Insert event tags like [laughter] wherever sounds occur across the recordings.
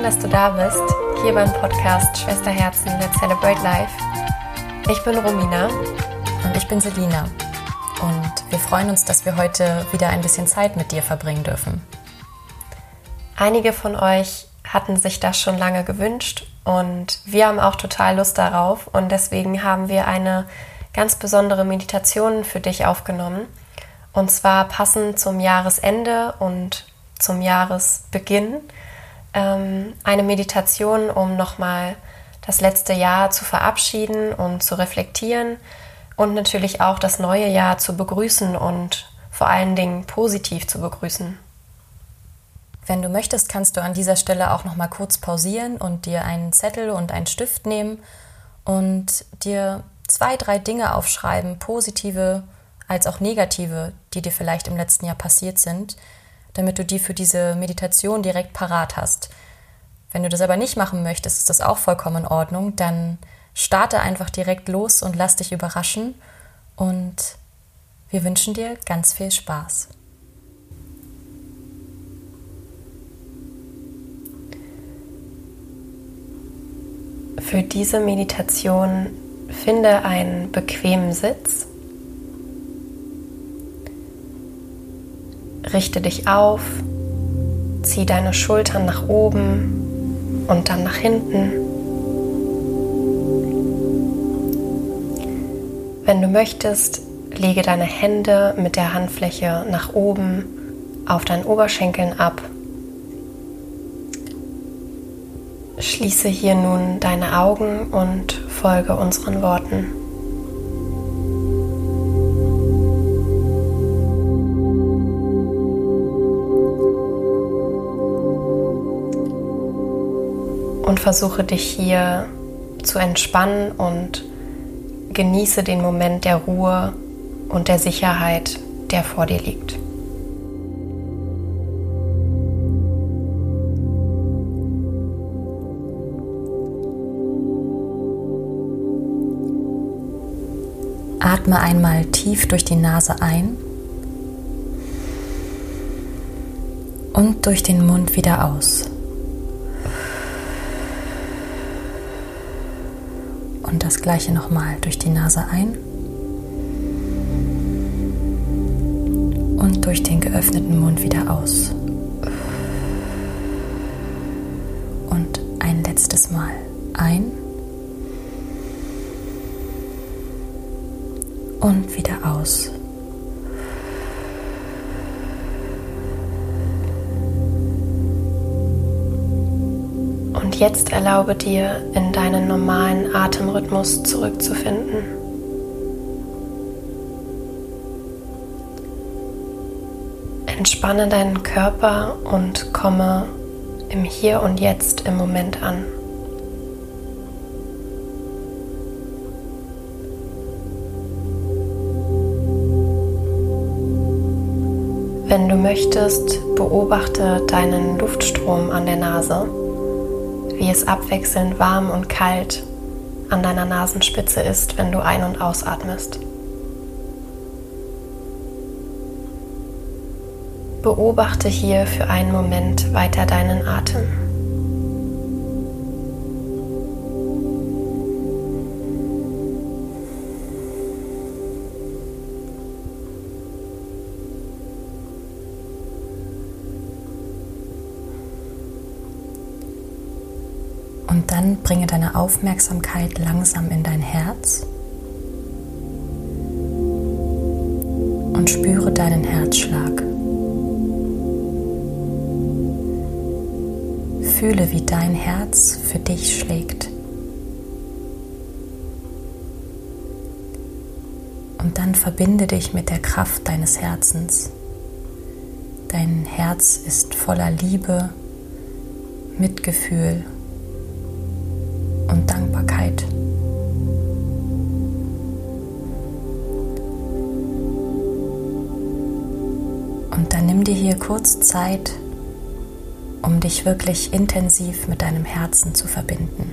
Schön, dass du da bist, hier beim Podcast Schwesterherzen Let's Celebrate Life. Ich bin Romina. Und ich bin Selina. Und wir freuen uns, dass wir heute wieder ein bisschen Zeit mit dir verbringen dürfen. Einige von euch hatten sich das schon lange gewünscht und wir haben auch total Lust darauf und deswegen haben wir eine ganz besondere Meditation für dich aufgenommen. Und zwar passend zum Jahresende und zum Jahresbeginn ähm, eine Meditation, um nochmal das letzte Jahr zu verabschieden und zu reflektieren und natürlich auch das neue Jahr zu begrüßen und vor allen Dingen positiv zu begrüßen. Wenn du möchtest, kannst du an dieser Stelle auch noch mal kurz pausieren und dir einen Zettel und einen Stift nehmen und dir zwei, drei Dinge aufschreiben, positive als auch negative, die dir vielleicht im letzten Jahr passiert sind, damit du die für diese Meditation direkt parat hast. Wenn du das aber nicht machen möchtest, ist das auch vollkommen in Ordnung. Dann starte einfach direkt los und lass dich überraschen. Und wir wünschen dir ganz viel Spaß. Für diese Meditation finde einen bequemen Sitz Richte dich auf, zieh deine Schultern nach oben und dann nach hinten. Wenn du möchtest, lege deine Hände mit der Handfläche nach oben auf deinen Oberschenkeln ab. Schließe hier nun deine Augen und folge unseren Worten. Und versuche dich hier zu entspannen und genieße den Moment der Ruhe und der Sicherheit, der vor dir liegt. Atme einmal tief durch die Nase ein und durch den Mund wieder aus. Und das gleiche nochmal durch die Nase ein und durch den geöffneten Mund wieder aus. Und ein letztes Mal ein und wieder aus. Jetzt erlaube dir, in deinen normalen Atemrhythmus zurückzufinden. Entspanne deinen Körper und komme im Hier und Jetzt im Moment an. Wenn du möchtest, beobachte deinen Luftstrom an der Nase wie es abwechselnd warm und kalt an deiner Nasenspitze ist, wenn du ein- und ausatmest. Beobachte hier für einen Moment weiter deinen Atem. Und dann bringe deine Aufmerksamkeit langsam in dein Herz und spüre deinen Herzschlag. Fühle, wie dein Herz für dich schlägt. Und dann verbinde dich mit der Kraft deines Herzens. Dein Herz ist voller Liebe, Mitgefühl und Dankbarkeit. Und dann nimm dir hier kurz Zeit, um dich wirklich intensiv mit deinem Herzen zu verbinden.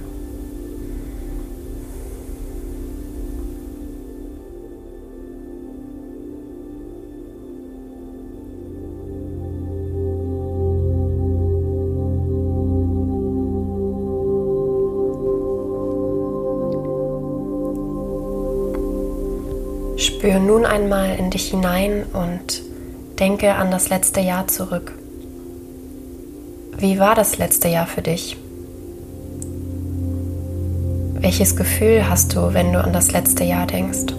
Spür nun einmal in dich hinein und denke an das letzte Jahr zurück. Wie war das letzte Jahr für dich? Welches Gefühl hast du, wenn du an das letzte Jahr denkst?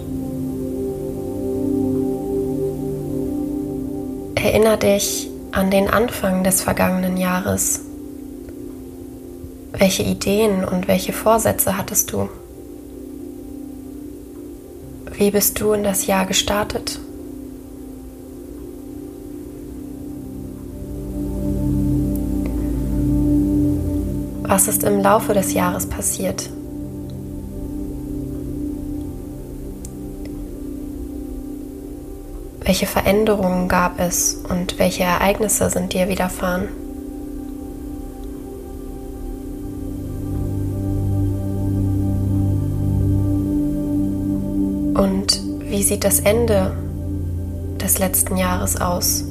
Erinner dich an den Anfang des vergangenen Jahres. Welche Ideen und welche Vorsätze hattest du? Wie bist du in das Jahr gestartet? Was ist im Laufe des Jahres passiert? Welche Veränderungen gab es und welche Ereignisse sind dir widerfahren? Wie sieht das Ende des letzten Jahres aus?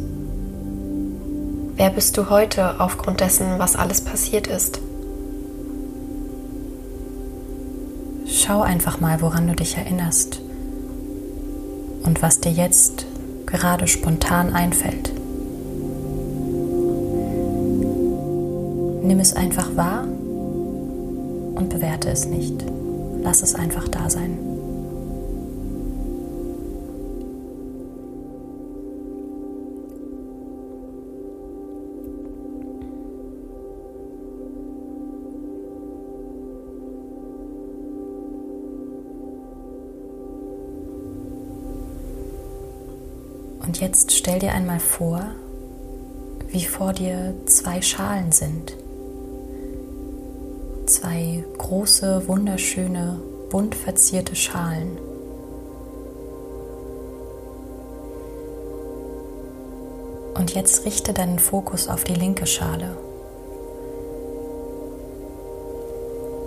Wer bist du heute aufgrund dessen, was alles passiert ist? Schau einfach mal, woran du dich erinnerst und was dir jetzt gerade spontan einfällt. Nimm es einfach wahr und bewerte es nicht. Lass es einfach da sein. Und jetzt stell dir einmal vor, wie vor dir zwei Schalen sind. Zwei große, wunderschöne, bunt verzierte Schalen. Und jetzt richte deinen Fokus auf die linke Schale.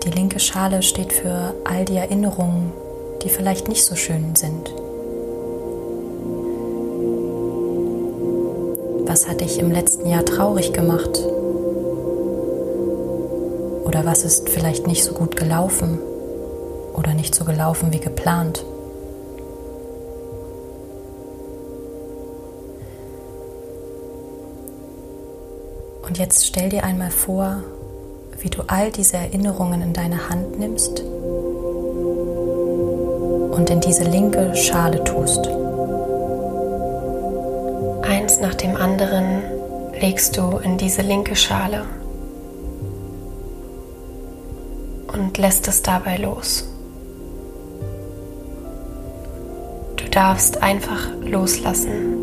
Die linke Schale steht für all die Erinnerungen, die vielleicht nicht so schön sind. Was hat dich im letzten Jahr traurig gemacht? Oder was ist vielleicht nicht so gut gelaufen oder nicht so gelaufen wie geplant? Und jetzt stell dir einmal vor, wie du all diese Erinnerungen in deine Hand nimmst und in diese linke Schale tust nach dem anderen legst du in diese linke Schale und lässt es dabei los. Du darfst einfach loslassen.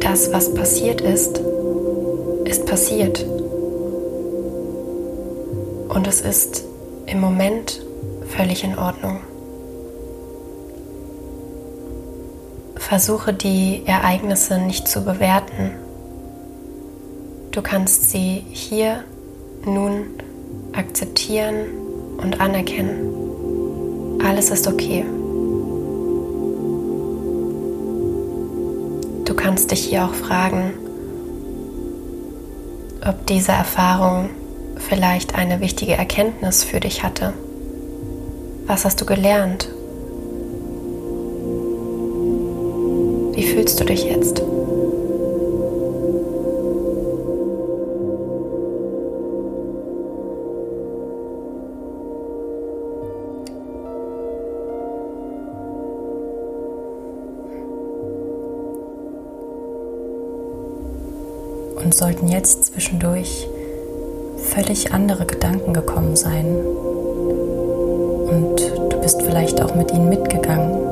Das, was passiert ist, ist passiert. Und es ist im Moment völlig in Ordnung. Versuche die Ereignisse nicht zu bewerten. Du kannst sie hier nun akzeptieren und anerkennen. Alles ist okay. Du kannst dich hier auch fragen, ob diese Erfahrung vielleicht eine wichtige Erkenntnis für dich hatte. Was hast du gelernt? Wie fühlst du dich jetzt? Und sollten jetzt zwischendurch völlig andere Gedanken gekommen sein und du bist vielleicht auch mit ihnen mitgegangen,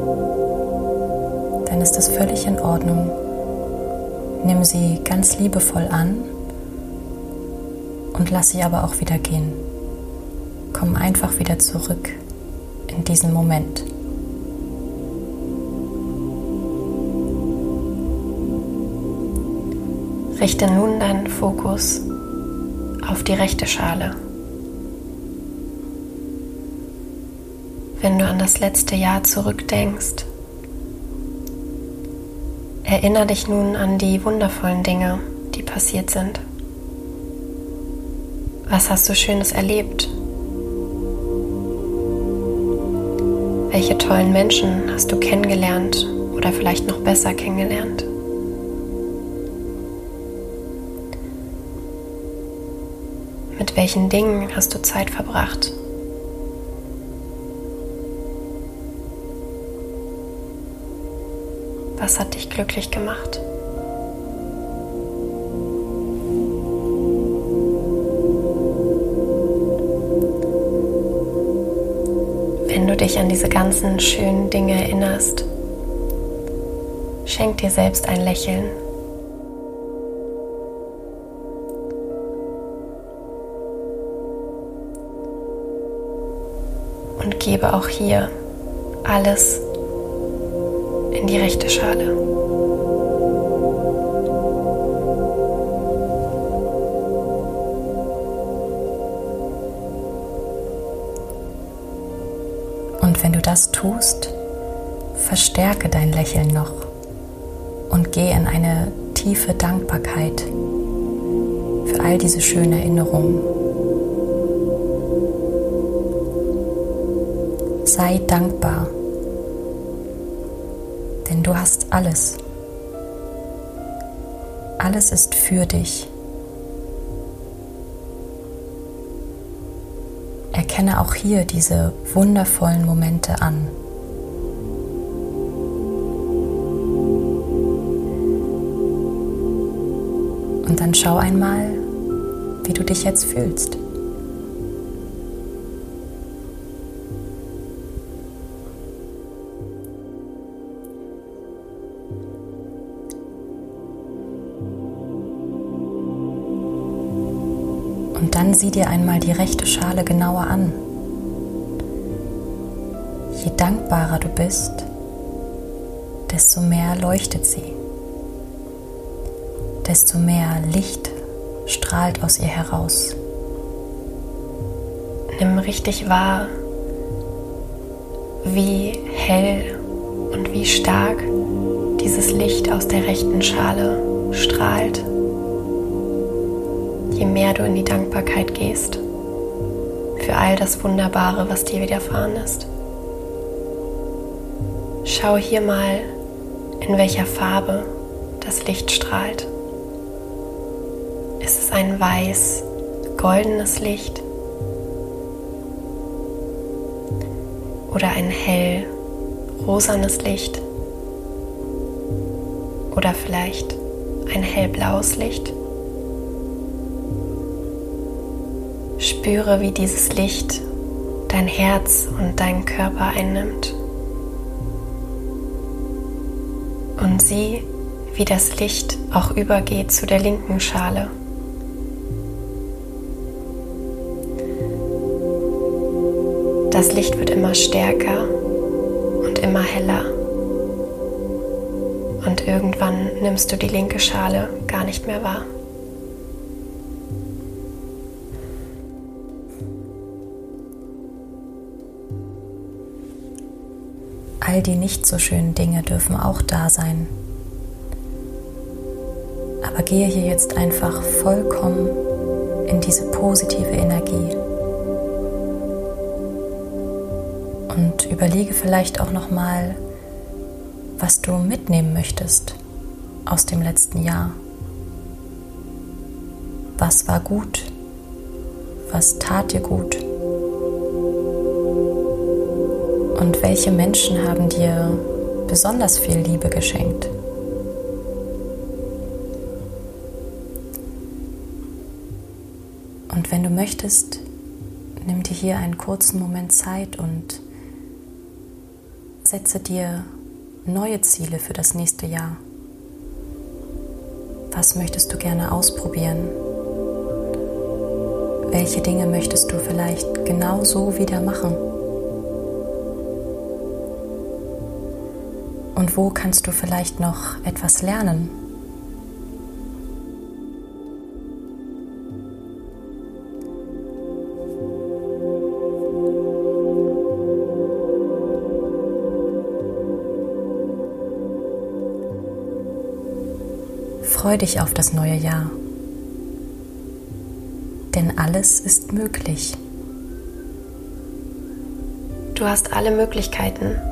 dann ist das völlig in Ordnung. Nimm sie ganz liebevoll an und lass sie aber auch wieder gehen. Komm einfach wieder zurück in diesen Moment. Richte nun deinen Fokus auf die rechte Schale. Wenn du an das letzte Jahr zurückdenkst, Erinnere dich nun an die wundervollen Dinge, die passiert sind. Was hast du Schönes erlebt? Welche tollen Menschen hast du kennengelernt oder vielleicht noch besser kennengelernt? Mit welchen Dingen hast du Zeit verbracht? Glücklich gemacht? Wenn du dich an diese ganzen schönen Dinge erinnerst, schenk dir selbst ein Lächeln. Und gebe auch hier alles in die rechte Schale. Wenn du das tust, verstärke dein Lächeln noch und geh in eine tiefe Dankbarkeit für all diese schönen Erinnerungen. Sei dankbar denn du hast alles. Alles ist für dich. Erkenne auch hier diese wundervollen Momente an. Und dann schau einmal, wie du dich jetzt fühlst. Sieh dir einmal die rechte Schale genauer an. Je dankbarer du bist, desto mehr leuchtet sie, desto mehr Licht strahlt aus ihr heraus. Nimm richtig wahr, wie hell und wie stark dieses Licht aus der rechten Schale strahlt mehr du in die Dankbarkeit gehst für all das Wunderbare, was dir widerfahren ist. Schau hier mal, in welcher Farbe das Licht strahlt. Ist es ein weiß, goldenes Licht oder ein hell, rosanes Licht oder vielleicht ein hellblaues Licht? Spüre, wie dieses Licht dein Herz und deinen Körper einnimmt. Und sieh, wie das Licht auch übergeht zu der linken Schale. Das Licht wird immer stärker und immer heller. Und irgendwann nimmst du die linke Schale gar nicht mehr wahr. All die nicht so schönen Dinge dürfen auch da sein. Aber gehe hier jetzt einfach vollkommen in diese positive Energie. Und überlege vielleicht auch noch mal, was du mitnehmen möchtest aus dem letzten Jahr. Was war gut? Was tat dir gut? Und welche Menschen haben dir besonders viel Liebe geschenkt? Und wenn du möchtest, nimm dir hier einen kurzen Moment Zeit und setze dir neue Ziele für das nächste Jahr. Was möchtest du gerne ausprobieren? Welche Dinge möchtest du vielleicht genau so wieder machen? Und wo kannst du vielleicht noch etwas lernen? Freu dich auf das neue Jahr, denn alles ist möglich. Du hast alle Möglichkeiten.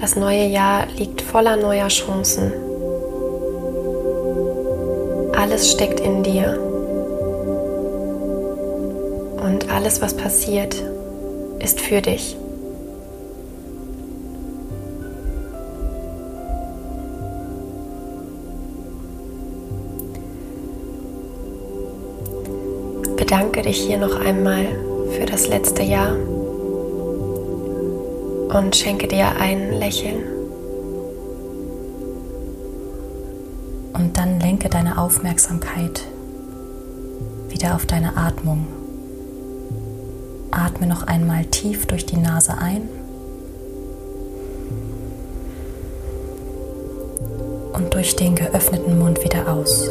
Das neue Jahr liegt voller neuer Chancen. Alles steckt in dir. Und alles, was passiert, ist für dich. Bedanke dich hier noch einmal für das letzte Jahr und schenke dir ein Lächeln. Und dann lenke deine Aufmerksamkeit wieder auf deine Atmung. Atme noch einmal tief durch die Nase ein und durch den geöffneten Mund wieder aus.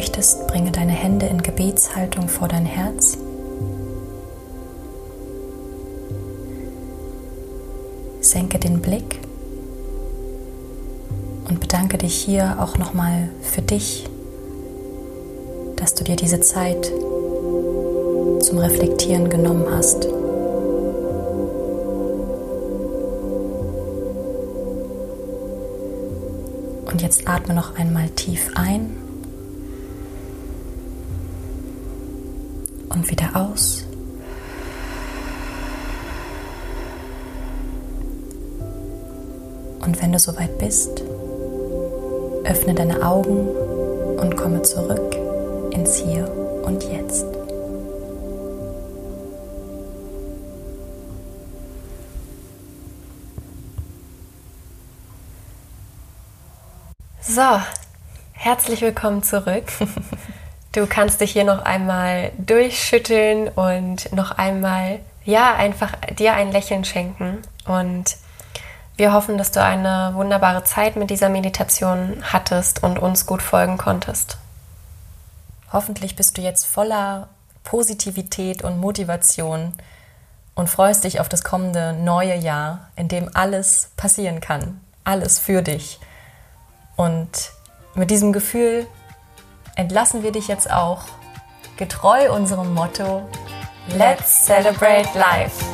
Möchtest, bringe deine Hände in Gebetshaltung vor dein Herz. Senke den Blick und bedanke dich hier auch nochmal für dich, dass du dir diese Zeit zum Reflektieren genommen hast. Und jetzt atme noch einmal tief ein und wieder aus. Und wenn du soweit bist, öffne deine Augen und komme zurück ins Hier und Jetzt. So, herzlich willkommen zurück. [laughs] Du kannst dich hier noch einmal durchschütteln und noch einmal, ja, einfach dir ein Lächeln schenken. Und wir hoffen, dass du eine wunderbare Zeit mit dieser Meditation hattest und uns gut folgen konntest. Hoffentlich bist du jetzt voller Positivität und Motivation und freust dich auf das kommende neue Jahr, in dem alles passieren kann, alles für dich. Und mit diesem Gefühl entlassen wir dich jetzt auch getreu unserem Motto Let's Celebrate Life.